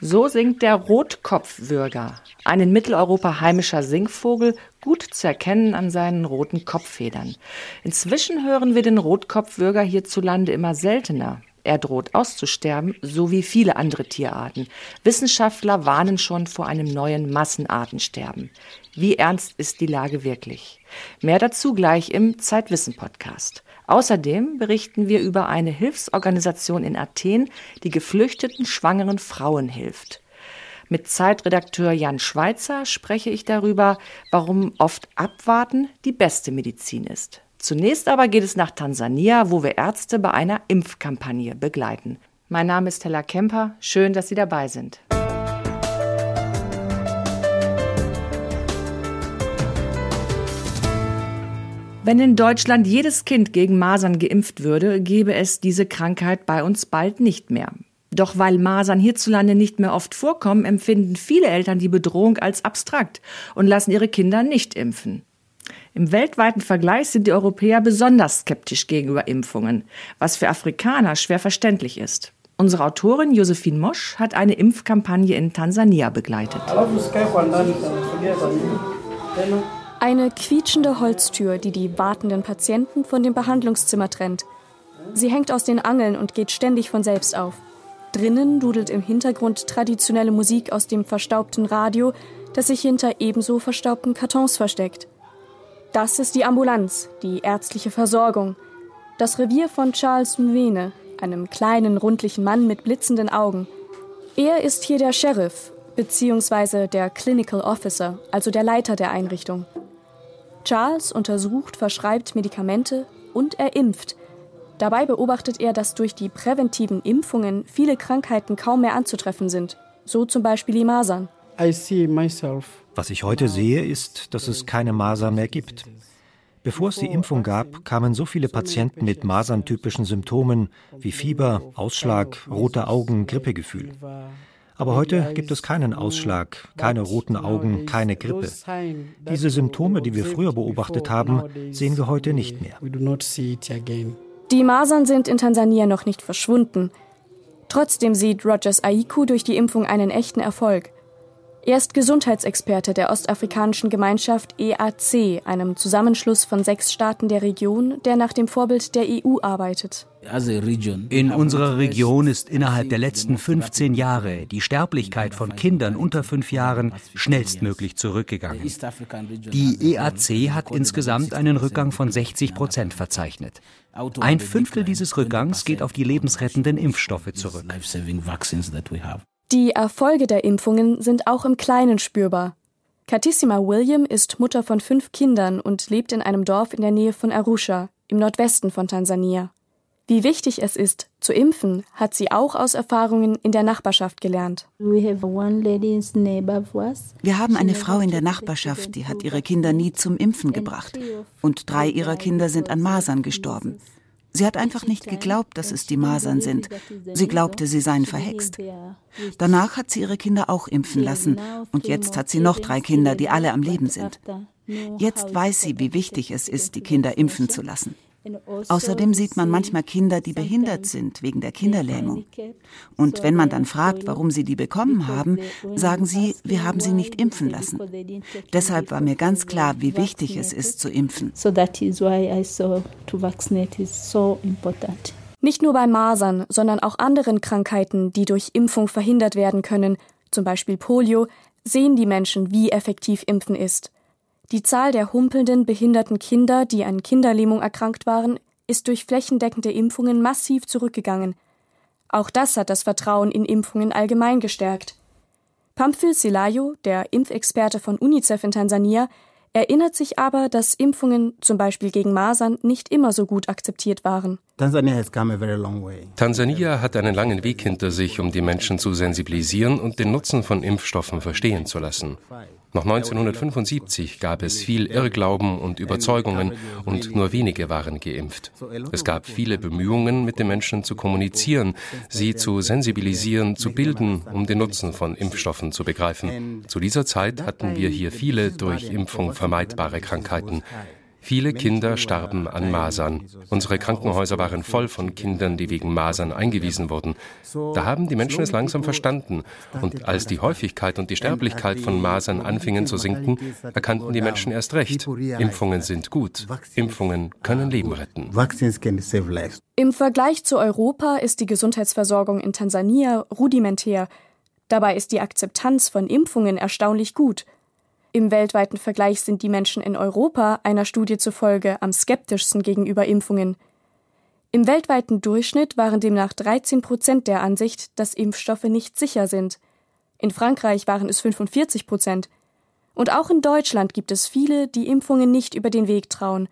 So singt der Rotkopfwürger, ein in Mitteleuropa heimischer Singvogel, gut zu erkennen an seinen roten Kopffedern. Inzwischen hören wir den Rotkopfwürger hierzulande immer seltener. Er droht auszusterben, so wie viele andere Tierarten. Wissenschaftler warnen schon vor einem neuen Massenartensterben. Wie ernst ist die Lage wirklich? Mehr dazu gleich im Zeitwissen-Podcast. Außerdem berichten wir über eine Hilfsorganisation in Athen, die geflüchteten schwangeren Frauen hilft. Mit Zeitredakteur Jan Schweitzer spreche ich darüber, warum oft Abwarten die beste Medizin ist. Zunächst aber geht es nach Tansania, wo wir Ärzte bei einer Impfkampagne begleiten. Mein Name ist Hella Kemper. Schön, dass Sie dabei sind. Wenn in Deutschland jedes Kind gegen Masern geimpft würde, gäbe es diese Krankheit bei uns bald nicht mehr. Doch weil Masern hierzulande nicht mehr oft vorkommen, empfinden viele Eltern die Bedrohung als abstrakt und lassen ihre Kinder nicht impfen. Im weltweiten Vergleich sind die Europäer besonders skeptisch gegenüber Impfungen, was für Afrikaner schwer verständlich ist. Unsere Autorin Josephine Mosch hat eine Impfkampagne in Tansania begleitet. Eine quietschende Holztür, die die wartenden Patienten von dem Behandlungszimmer trennt. Sie hängt aus den Angeln und geht ständig von selbst auf. Drinnen dudelt im Hintergrund traditionelle Musik aus dem verstaubten Radio, das sich hinter ebenso verstaubten Kartons versteckt. Das ist die Ambulanz, die ärztliche Versorgung. Das Revier von Charles Mwene, einem kleinen, rundlichen Mann mit blitzenden Augen. Er ist hier der Sheriff, beziehungsweise der Clinical Officer, also der Leiter der Einrichtung. Charles untersucht, verschreibt Medikamente und er impft. Dabei beobachtet er, dass durch die präventiven Impfungen viele Krankheiten kaum mehr anzutreffen sind, so zum Beispiel die Masern. Was ich heute sehe, ist, dass es keine Masern mehr gibt. Bevor es die Impfung gab, kamen so viele Patienten mit maserntypischen Symptomen wie Fieber, Ausschlag, rote Augen, Grippegefühl. Aber heute gibt es keinen Ausschlag, keine roten Augen, keine Grippe. Diese Symptome, die wir früher beobachtet haben, sehen wir heute nicht mehr. Die Masern sind in Tansania noch nicht verschwunden. Trotzdem sieht Rogers Aiku durch die Impfung einen echten Erfolg. Er ist Gesundheitsexperte der ostafrikanischen Gemeinschaft EAC, einem Zusammenschluss von sechs Staaten der Region, der nach dem Vorbild der EU arbeitet. In unserer Region ist innerhalb der letzten 15 Jahre die Sterblichkeit von Kindern unter fünf Jahren schnellstmöglich zurückgegangen. Die EAC hat insgesamt einen Rückgang von 60 Prozent verzeichnet. Ein Fünftel dieses Rückgangs geht auf die lebensrettenden Impfstoffe zurück. Die Erfolge der Impfungen sind auch im Kleinen spürbar. Katissima William ist Mutter von fünf Kindern und lebt in einem Dorf in der Nähe von Arusha, im Nordwesten von Tansania. Wie wichtig es ist, zu impfen, hat sie auch aus Erfahrungen in der Nachbarschaft gelernt. Wir haben eine Frau in der Nachbarschaft, die hat ihre Kinder nie zum Impfen gebracht. Und drei ihrer Kinder sind an Masern gestorben. Sie hat einfach nicht geglaubt, dass es die Masern sind. Sie glaubte, sie seien verhext. Danach hat sie ihre Kinder auch impfen lassen und jetzt hat sie noch drei Kinder, die alle am Leben sind. Jetzt weiß sie, wie wichtig es ist, die Kinder impfen zu lassen. Außerdem sieht man manchmal Kinder, die behindert sind wegen der Kinderlähmung. Und wenn man dann fragt, warum sie die bekommen haben, sagen sie, wir haben sie nicht impfen lassen. Deshalb war mir ganz klar, wie wichtig es ist zu impfen. Nicht nur bei Masern, sondern auch anderen Krankheiten, die durch Impfung verhindert werden können, zum Beispiel Polio, sehen die Menschen, wie effektiv Impfen ist. Die Zahl der humpelnden, behinderten Kinder, die an Kinderlähmung erkrankt waren, ist durch flächendeckende Impfungen massiv zurückgegangen. Auch das hat das Vertrauen in Impfungen allgemein gestärkt. Pamphil Silayo, der Impfexperte von UNICEF in Tansania, erinnert sich aber, dass Impfungen, zum Beispiel gegen Masern, nicht immer so gut akzeptiert waren. Tansania hat einen langen Weg hinter sich, um die Menschen zu sensibilisieren und den Nutzen von Impfstoffen verstehen zu lassen. Noch 1975 gab es viel Irrglauben und Überzeugungen und nur wenige waren geimpft. Es gab viele Bemühungen, mit den Menschen zu kommunizieren, sie zu sensibilisieren, zu bilden, um den Nutzen von Impfstoffen zu begreifen. Zu dieser Zeit hatten wir hier viele durch Impfung vermeidbare Krankheiten. Viele Kinder starben an Masern. Unsere Krankenhäuser waren voll von Kindern, die wegen Masern eingewiesen wurden. Da haben die Menschen es langsam verstanden. Und als die Häufigkeit und die Sterblichkeit von Masern anfingen zu sinken, erkannten die Menschen erst recht. Impfungen sind gut. Impfungen können Leben retten. Im Vergleich zu Europa ist die Gesundheitsversorgung in Tansania rudimentär. Dabei ist die Akzeptanz von Impfungen erstaunlich gut. Im weltweiten Vergleich sind die Menschen in Europa einer Studie zufolge am skeptischsten gegenüber Impfungen. Im weltweiten Durchschnitt waren demnach 13 Prozent der Ansicht, dass Impfstoffe nicht sicher sind. In Frankreich waren es 45 Prozent. Und auch in Deutschland gibt es viele, die Impfungen nicht über den Weg trauen.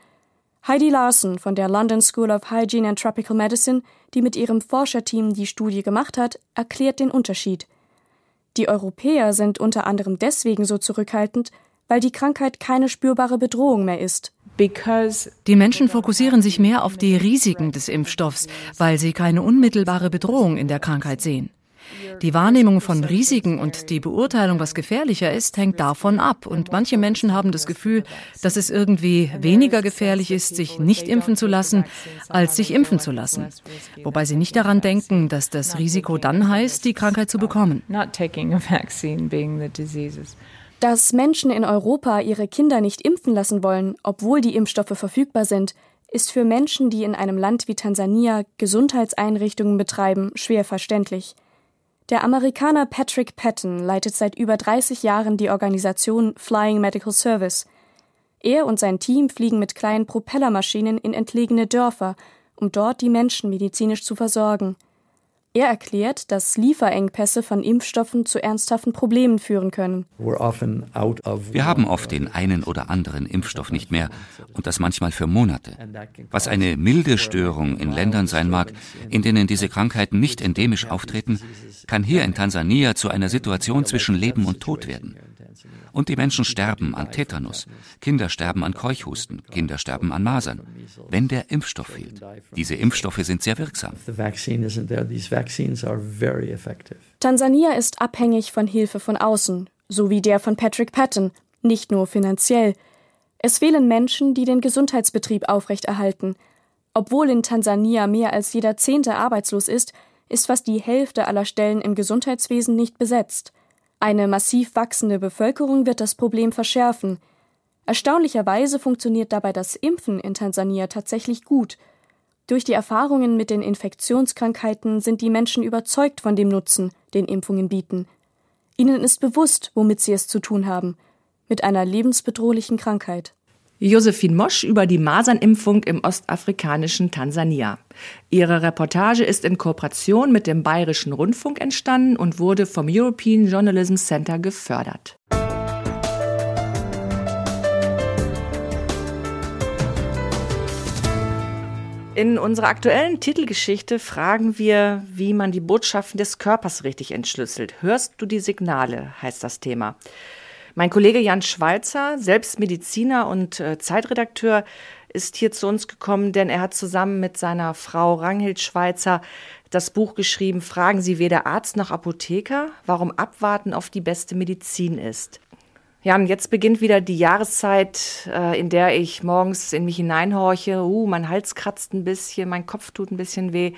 Heidi Larson von der London School of Hygiene and Tropical Medicine, die mit ihrem Forscherteam die Studie gemacht hat, erklärt den Unterschied. Die Europäer sind unter anderem deswegen so zurückhaltend, weil die Krankheit keine spürbare Bedrohung mehr ist. Die Menschen fokussieren sich mehr auf die Risiken des Impfstoffs, weil sie keine unmittelbare Bedrohung in der Krankheit sehen. Die Wahrnehmung von Risiken und die Beurteilung, was gefährlicher ist, hängt davon ab. Und manche Menschen haben das Gefühl, dass es irgendwie weniger gefährlich ist, sich nicht impfen zu lassen, als sich impfen zu lassen. Wobei sie nicht daran denken, dass das Risiko dann heißt, die Krankheit zu bekommen. Dass Menschen in Europa ihre Kinder nicht impfen lassen wollen, obwohl die Impfstoffe verfügbar sind, ist für Menschen, die in einem Land wie Tansania Gesundheitseinrichtungen betreiben, schwer verständlich. Der Amerikaner Patrick Patton leitet seit über 30 Jahren die Organisation Flying Medical Service. Er und sein Team fliegen mit kleinen Propellermaschinen in entlegene Dörfer, um dort die Menschen medizinisch zu versorgen. Er erklärt, dass Lieferengpässe von Impfstoffen zu ernsthaften Problemen führen können. Wir haben oft den einen oder anderen Impfstoff nicht mehr und das manchmal für Monate. Was eine milde Störung in Ländern sein mag, in denen diese Krankheiten nicht endemisch auftreten, kann hier in Tansania zu einer Situation zwischen Leben und Tod werden. Und die Menschen sterben an Tetanus, Kinder sterben an Keuchhusten, Kinder sterben an Masern, wenn der Impfstoff fehlt. Diese Impfstoffe sind sehr wirksam. Tansania ist abhängig von Hilfe von außen, so wie der von Patrick Patton, nicht nur finanziell. Es fehlen Menschen, die den Gesundheitsbetrieb aufrechterhalten. Obwohl in Tansania mehr als jeder Zehnte arbeitslos ist, ist fast die Hälfte aller Stellen im Gesundheitswesen nicht besetzt. Eine massiv wachsende Bevölkerung wird das Problem verschärfen. Erstaunlicherweise funktioniert dabei das Impfen in Tansania tatsächlich gut. Durch die Erfahrungen mit den Infektionskrankheiten sind die Menschen überzeugt von dem Nutzen, den Impfungen bieten. Ihnen ist bewusst, womit sie es zu tun haben, mit einer lebensbedrohlichen Krankheit. Josephine Mosch über die Masernimpfung im ostafrikanischen Tansania. Ihre Reportage ist in Kooperation mit dem Bayerischen Rundfunk entstanden und wurde vom European Journalism Center gefördert. In unserer aktuellen Titelgeschichte fragen wir, wie man die Botschaften des Körpers richtig entschlüsselt. Hörst du die Signale, heißt das Thema. Mein Kollege Jan Schweizer, selbst Mediziner und äh, Zeitredakteur, ist hier zu uns gekommen, denn er hat zusammen mit seiner Frau Ranghild Schweizer das Buch geschrieben Fragen Sie weder Arzt noch Apotheker, warum Abwarten auf die beste Medizin ist. Ja, und jetzt beginnt wieder die Jahreszeit, äh, in der ich morgens in mich hineinhorche. Uh, mein Hals kratzt ein bisschen, mein Kopf tut ein bisschen weh.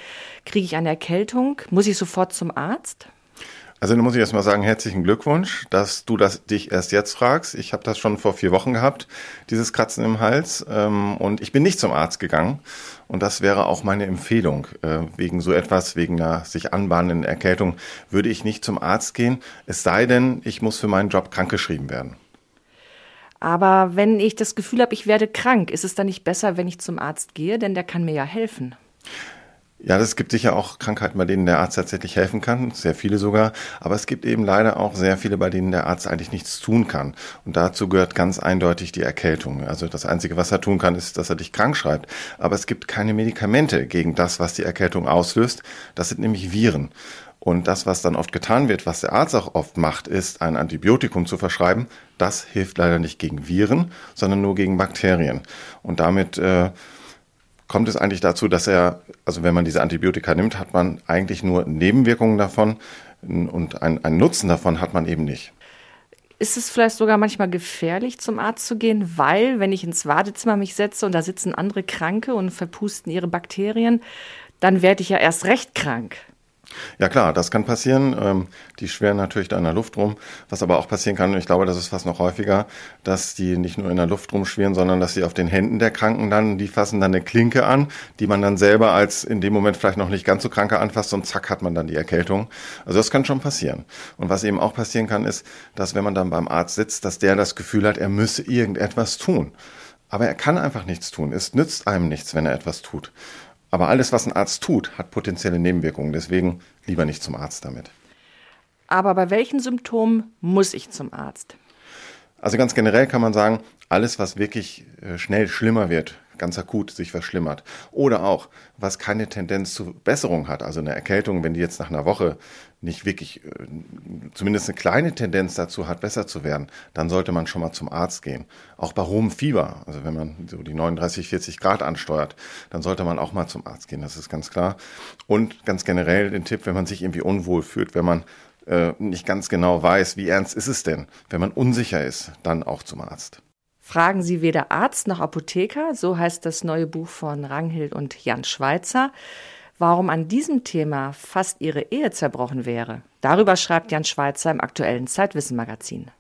Kriege ich eine Erkältung? Muss ich sofort zum Arzt? Also da muss ich erstmal sagen, herzlichen Glückwunsch, dass du das dich erst jetzt fragst. Ich habe das schon vor vier Wochen gehabt, dieses Kratzen im Hals. Ähm, und ich bin nicht zum Arzt gegangen. Und das wäre auch meine Empfehlung. Äh, wegen so etwas, wegen einer sich anbahnenden Erkältung, würde ich nicht zum Arzt gehen. Es sei denn, ich muss für meinen Job krankgeschrieben werden. Aber wenn ich das Gefühl habe, ich werde krank, ist es dann nicht besser, wenn ich zum Arzt gehe? Denn der kann mir ja helfen. Ja, es gibt sicher auch Krankheiten, bei denen der Arzt tatsächlich helfen kann, sehr viele sogar. Aber es gibt eben leider auch sehr viele, bei denen der Arzt eigentlich nichts tun kann. Und dazu gehört ganz eindeutig die Erkältung. Also das Einzige, was er tun kann, ist, dass er dich krank schreibt. Aber es gibt keine Medikamente gegen das, was die Erkältung auslöst. Das sind nämlich Viren. Und das, was dann oft getan wird, was der Arzt auch oft macht, ist, ein Antibiotikum zu verschreiben. Das hilft leider nicht gegen Viren, sondern nur gegen Bakterien. Und damit äh, kommt es eigentlich dazu, dass er, also wenn man diese Antibiotika nimmt, hat man eigentlich nur Nebenwirkungen davon und einen, Nutzen davon hat man eben nicht. Ist es vielleicht sogar manchmal gefährlich, zum Arzt zu gehen, weil, wenn ich ins Wartezimmer mich setze und da sitzen andere Kranke und verpusten ihre Bakterien, dann werde ich ja erst recht krank. Ja klar, das kann passieren. Ähm, die schweren natürlich da in der Luft rum. Was aber auch passieren kann, und ich glaube, das ist fast noch häufiger, dass die nicht nur in der Luft rumschwirren, sondern dass sie auf den Händen der Kranken landen. Die fassen dann eine Klinke an, die man dann selber als in dem Moment vielleicht noch nicht ganz so kranke anfasst und zack hat man dann die Erkältung. Also das kann schon passieren. Und was eben auch passieren kann, ist, dass wenn man dann beim Arzt sitzt, dass der das Gefühl hat, er müsse irgendetwas tun. Aber er kann einfach nichts tun. Es nützt einem nichts, wenn er etwas tut. Aber alles, was ein Arzt tut, hat potenzielle Nebenwirkungen. Deswegen lieber nicht zum Arzt damit. Aber bei welchen Symptomen muss ich zum Arzt? Also ganz generell kann man sagen, alles, was wirklich äh, schnell schlimmer wird, ganz akut sich verschlimmert. Oder auch, was keine Tendenz zur Besserung hat. Also eine Erkältung, wenn die jetzt nach einer Woche nicht wirklich, äh, zumindest eine kleine Tendenz dazu hat, besser zu werden, dann sollte man schon mal zum Arzt gehen. Auch bei hohem Fieber, also wenn man so die 39, 40 Grad ansteuert, dann sollte man auch mal zum Arzt gehen, das ist ganz klar. Und ganz generell den Tipp, wenn man sich irgendwie unwohl fühlt, wenn man äh, nicht ganz genau weiß, wie ernst ist es denn, wenn man unsicher ist, dann auch zum Arzt. Fragen Sie weder Arzt noch Apotheker, so heißt das neue Buch von Ranghild und Jan Schweitzer. Warum an diesem Thema fast ihre Ehe zerbrochen wäre, darüber schreibt Jan Schweitzer im aktuellen Zeitwissen Magazin.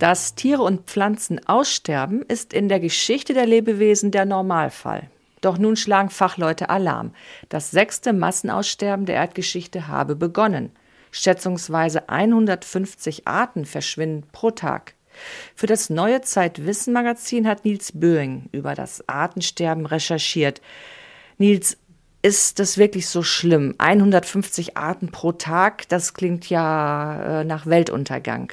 Dass Tiere und Pflanzen aussterben, ist in der Geschichte der Lebewesen der Normalfall. Doch nun schlagen Fachleute Alarm. Das sechste Massenaussterben der Erdgeschichte habe begonnen. Schätzungsweise 150 Arten verschwinden pro Tag. Für das neue Zeitwissen-Magazin hat Nils Böing über das Artensterben recherchiert. Nils, ist das wirklich so schlimm? 150 Arten pro Tag, das klingt ja äh, nach Weltuntergang.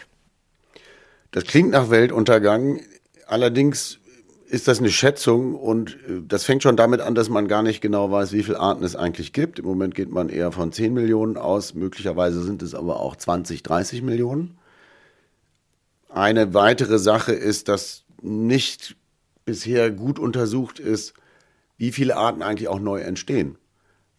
Das klingt nach Weltuntergang. Allerdings ist das eine Schätzung und äh, das fängt schon damit an, dass man gar nicht genau weiß, wie viele Arten es eigentlich gibt. Im Moment geht man eher von 10 Millionen aus, möglicherweise sind es aber auch 20, 30 Millionen. Eine weitere Sache ist, dass nicht bisher gut untersucht ist, wie viele Arten eigentlich auch neu entstehen.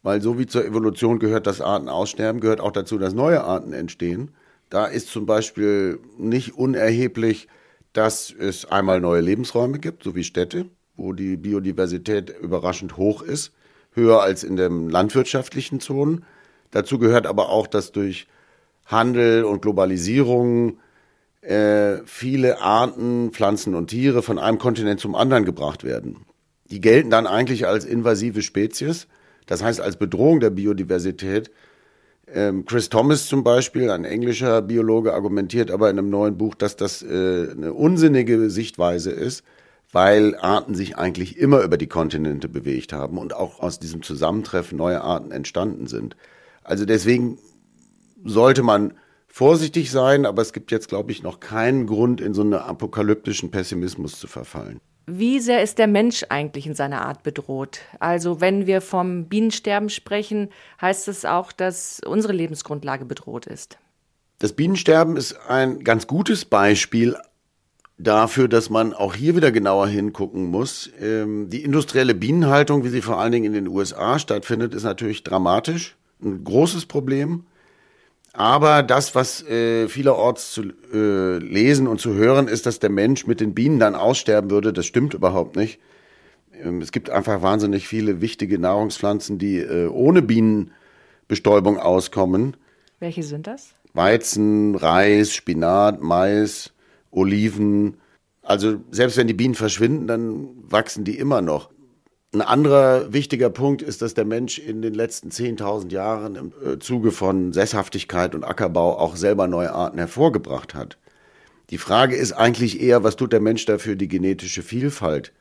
Weil so wie zur Evolution gehört, dass Arten aussterben, gehört auch dazu, dass neue Arten entstehen. Da ist zum Beispiel nicht unerheblich, dass es einmal neue Lebensräume gibt, so wie Städte, wo die Biodiversität überraschend hoch ist, höher als in den landwirtschaftlichen Zonen. Dazu gehört aber auch, dass durch Handel und Globalisierung äh, viele Arten, Pflanzen und Tiere von einem Kontinent zum anderen gebracht werden. Die gelten dann eigentlich als invasive Spezies, das heißt als Bedrohung der Biodiversität ähm, Chris Thomas zum Beispiel, ein englischer Biologe, argumentiert aber in einem neuen Buch, dass das äh, eine unsinnige Sichtweise ist, weil Arten sich eigentlich immer über die Kontinente bewegt haben und auch aus diesem Zusammentreffen neue Arten entstanden sind. Also deswegen sollte man vorsichtig sein, aber es gibt jetzt, glaube ich, noch keinen Grund, in so einen apokalyptischen Pessimismus zu verfallen. Wie sehr ist der Mensch eigentlich in seiner Art bedroht? Also wenn wir vom Bienensterben sprechen, heißt es auch, dass unsere Lebensgrundlage bedroht ist. Das Bienensterben ist ein ganz gutes Beispiel dafür, dass man auch hier wieder genauer hingucken muss. Ähm, die industrielle Bienenhaltung, wie sie vor allen Dingen in den USA stattfindet, ist natürlich dramatisch, ein großes Problem. Aber das, was äh, vielerorts zu äh, lesen und zu hören ist, dass der Mensch mit den Bienen dann aussterben würde, das stimmt überhaupt nicht. Ähm, es gibt einfach wahnsinnig viele wichtige Nahrungspflanzen, die äh, ohne Bienenbestäubung auskommen. Welche sind das? Weizen, Reis, Spinat, Mais, Oliven. Also selbst wenn die Bienen verschwinden, dann wachsen die immer noch. Ein anderer wichtiger Punkt ist, dass der Mensch in den letzten 10.000 Jahren im äh, Zuge von Sesshaftigkeit und Ackerbau auch selber neue Arten hervorgebracht hat. Die Frage ist eigentlich eher, was tut der Mensch dafür, die genetische Vielfalt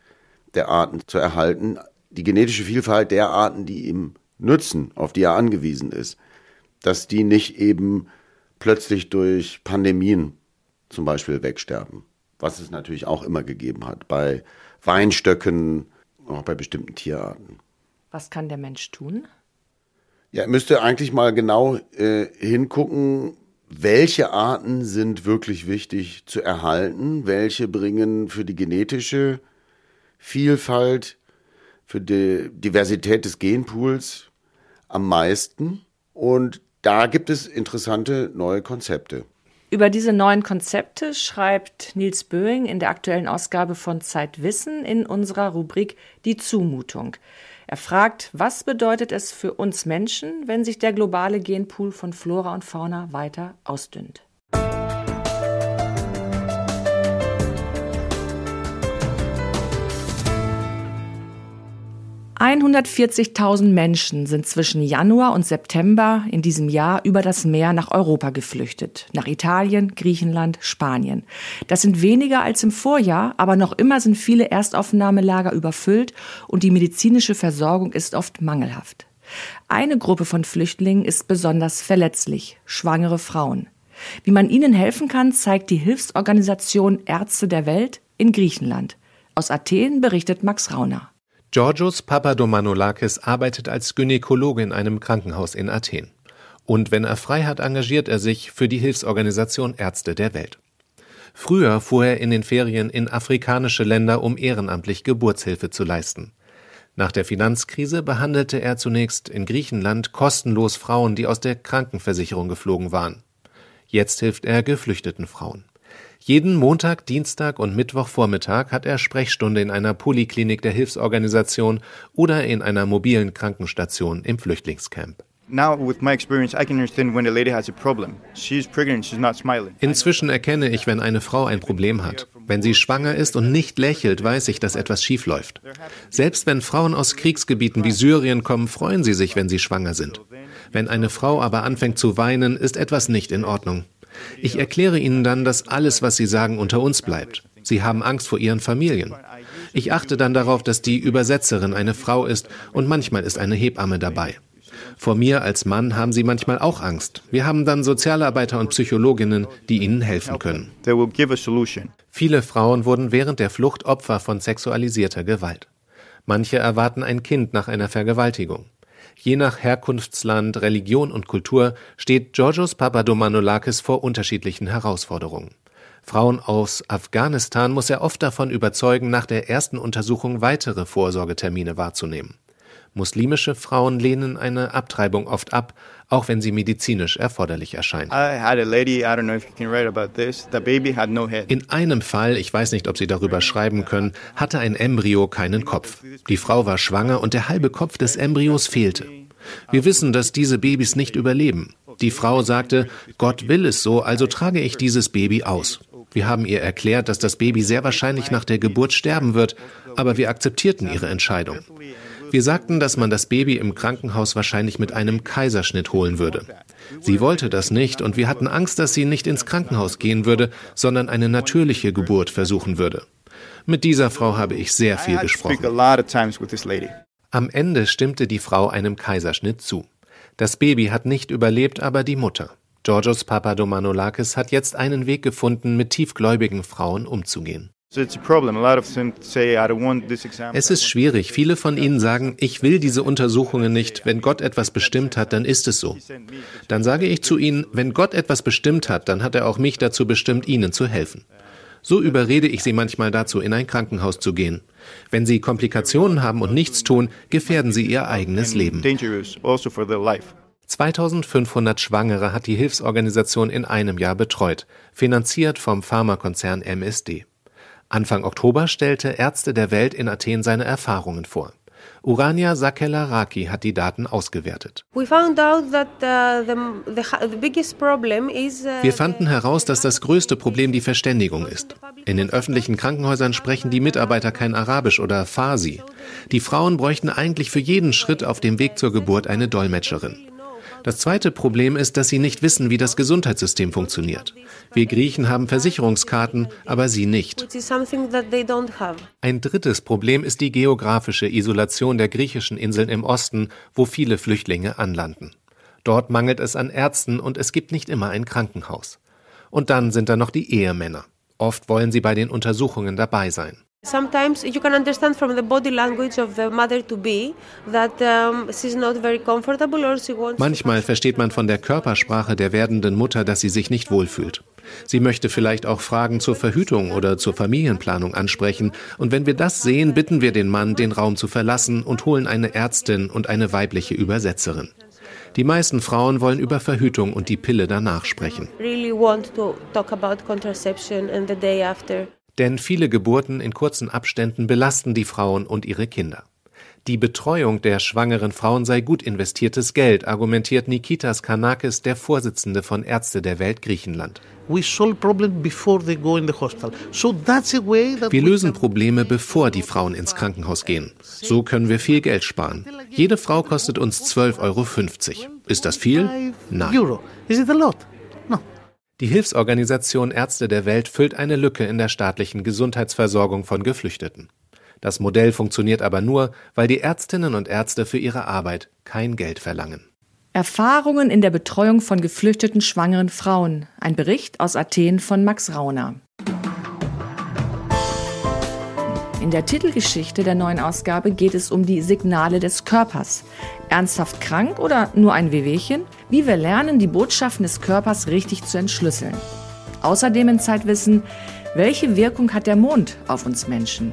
der Arten zu erhalten, die genetische Vielfalt der Arten, die ihm nützen, auf die er angewiesen ist, dass die nicht eben plötzlich durch Pandemien zum Beispiel wegsterben, was es natürlich auch immer gegeben hat, bei Weinstöcken, auch bei bestimmten Tierarten. Was kann der Mensch tun? Ja, er müsste eigentlich mal genau äh, hingucken, welche Arten sind wirklich wichtig zu erhalten, welche bringen für die genetische Vielfalt für die Diversität des Genpools am meisten. Und da gibt es interessante neue Konzepte. Über diese neuen Konzepte schreibt Nils Böing in der aktuellen Ausgabe von Zeit Wissen in unserer Rubrik Die Zumutung. Er fragt, was bedeutet es für uns Menschen, wenn sich der globale Genpool von Flora und Fauna weiter ausdünnt? 140.000 Menschen sind zwischen Januar und September in diesem Jahr über das Meer nach Europa geflüchtet. Nach Italien, Griechenland, Spanien. Das sind weniger als im Vorjahr, aber noch immer sind viele Erstaufnahmelager überfüllt und die medizinische Versorgung ist oft mangelhaft. Eine Gruppe von Flüchtlingen ist besonders verletzlich, schwangere Frauen. Wie man ihnen helfen kann, zeigt die Hilfsorganisation Ärzte der Welt in Griechenland. Aus Athen berichtet Max Rauner. Georgios Papadomanolakis arbeitet als Gynäkologe in einem Krankenhaus in Athen. Und wenn er frei hat, engagiert er sich für die Hilfsorganisation Ärzte der Welt. Früher fuhr er in den Ferien in afrikanische Länder, um ehrenamtlich Geburtshilfe zu leisten. Nach der Finanzkrise behandelte er zunächst in Griechenland kostenlos Frauen, die aus der Krankenversicherung geflogen waren. Jetzt hilft er geflüchteten Frauen. Jeden Montag, Dienstag und Mittwochvormittag hat er Sprechstunde in einer Poliklinik der Hilfsorganisation oder in einer mobilen Krankenstation im Flüchtlingscamp. Inzwischen erkenne ich, wenn eine Frau ein Problem hat. Wenn sie schwanger ist und nicht lächelt, weiß ich, dass etwas schief läuft. Selbst wenn Frauen aus Kriegsgebieten wie Syrien kommen, freuen sie sich, wenn sie schwanger sind. Wenn eine Frau aber anfängt zu weinen, ist etwas nicht in Ordnung. Ich erkläre ihnen dann, dass alles, was sie sagen, unter uns bleibt. Sie haben Angst vor ihren Familien. Ich achte dann darauf, dass die Übersetzerin eine Frau ist und manchmal ist eine Hebamme dabei. Vor mir als Mann haben sie manchmal auch Angst. Wir haben dann Sozialarbeiter und Psychologinnen, die ihnen helfen können. Viele Frauen wurden während der Flucht Opfer von sexualisierter Gewalt. Manche erwarten ein Kind nach einer Vergewaltigung. Je nach Herkunftsland, Religion und Kultur steht Georgios Papadomanolakis vor unterschiedlichen Herausforderungen. Frauen aus Afghanistan muss er oft davon überzeugen, nach der ersten Untersuchung weitere Vorsorgetermine wahrzunehmen. Muslimische Frauen lehnen eine Abtreibung oft ab, auch wenn sie medizinisch erforderlich erscheint. In einem Fall, ich weiß nicht, ob Sie darüber schreiben können, hatte ein Embryo keinen Kopf. Die Frau war schwanger und der halbe Kopf des Embryos fehlte. Wir wissen, dass diese Babys nicht überleben. Die Frau sagte, Gott will es so, also trage ich dieses Baby aus. Wir haben ihr erklärt, dass das Baby sehr wahrscheinlich nach der Geburt sterben wird, aber wir akzeptierten ihre Entscheidung. Wir sagten, dass man das Baby im Krankenhaus wahrscheinlich mit einem Kaiserschnitt holen würde. Sie wollte das nicht und wir hatten Angst, dass sie nicht ins Krankenhaus gehen würde, sondern eine natürliche Geburt versuchen würde. Mit dieser Frau habe ich sehr viel gesprochen. Am Ende stimmte die Frau einem Kaiserschnitt zu. Das Baby hat nicht überlebt, aber die Mutter. Georgios Papadomanolakis hat jetzt einen Weg gefunden, mit tiefgläubigen Frauen umzugehen. Es ist schwierig. Viele von ihnen sagen, ich will diese Untersuchungen nicht. Wenn Gott etwas bestimmt hat, dann ist es so. Dann sage ich zu ihnen, wenn Gott etwas bestimmt hat, dann hat er auch mich dazu bestimmt, ihnen zu helfen. So überrede ich sie manchmal dazu, in ein Krankenhaus zu gehen. Wenn sie Komplikationen haben und nichts tun, gefährden sie ihr eigenes Leben. 2500 also Schwangere hat die Hilfsorganisation in einem Jahr betreut, finanziert vom Pharmakonzern MSD. Anfang Oktober stellte Ärzte der Welt in Athen seine Erfahrungen vor. Urania Sakelaraki hat die Daten ausgewertet. Uh, uh, Wir fanden heraus, dass das größte Problem die Verständigung ist. In den öffentlichen Krankenhäusern sprechen die Mitarbeiter kein Arabisch oder Farsi. Die Frauen bräuchten eigentlich für jeden Schritt auf dem Weg zur Geburt eine Dolmetscherin. Das zweite Problem ist, dass sie nicht wissen, wie das Gesundheitssystem funktioniert. Wir Griechen haben Versicherungskarten, aber sie nicht. Ein drittes Problem ist die geografische Isolation der griechischen Inseln im Osten, wo viele Flüchtlinge anlanden. Dort mangelt es an Ärzten und es gibt nicht immer ein Krankenhaus. Und dann sind da noch die Ehemänner. Oft wollen sie bei den Untersuchungen dabei sein. Sometimes you can understand from the body language of the mother to be that um, she's not very comfortable or she wants Manchmal versteht man von der Körpersprache der werdenden Mutter, dass sie sich nicht wohlfühlt. Sie möchte vielleicht auch Fragen zur Verhütung oder zur Familienplanung ansprechen. Und wenn wir das sehen, bitten wir den Mann, den Raum zu verlassen und holen eine Ärztin und eine weibliche Übersetzerin. Die meisten Frauen wollen über Verhütung und die Pille danach sprechen. Denn viele Geburten in kurzen Abständen belasten die Frauen und ihre Kinder. Die Betreuung der schwangeren Frauen sei gut investiertes Geld, argumentiert Nikitas Kanakis, der Vorsitzende von Ärzte der Welt Griechenland. Wir lösen Probleme, bevor die Frauen ins Krankenhaus gehen. So können wir viel Geld sparen. Jede Frau kostet uns 12,50 Euro. Ist das viel? Nein. Die Hilfsorganisation Ärzte der Welt füllt eine Lücke in der staatlichen Gesundheitsversorgung von Geflüchteten. Das Modell funktioniert aber nur, weil die Ärztinnen und Ärzte für ihre Arbeit kein Geld verlangen. Erfahrungen in der Betreuung von geflüchteten schwangeren Frauen. Ein Bericht aus Athen von Max Rauner. In der Titelgeschichte der neuen Ausgabe geht es um die Signale des Körpers. Ernsthaft krank oder nur ein Wehwehchen? Wie wir lernen, die Botschaften des Körpers richtig zu entschlüsseln. Außerdem in Zeitwissen, welche Wirkung hat der Mond auf uns Menschen?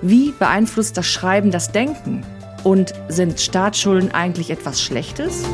Wie beeinflusst das Schreiben das Denken? Und sind Staatsschulden eigentlich etwas Schlechtes?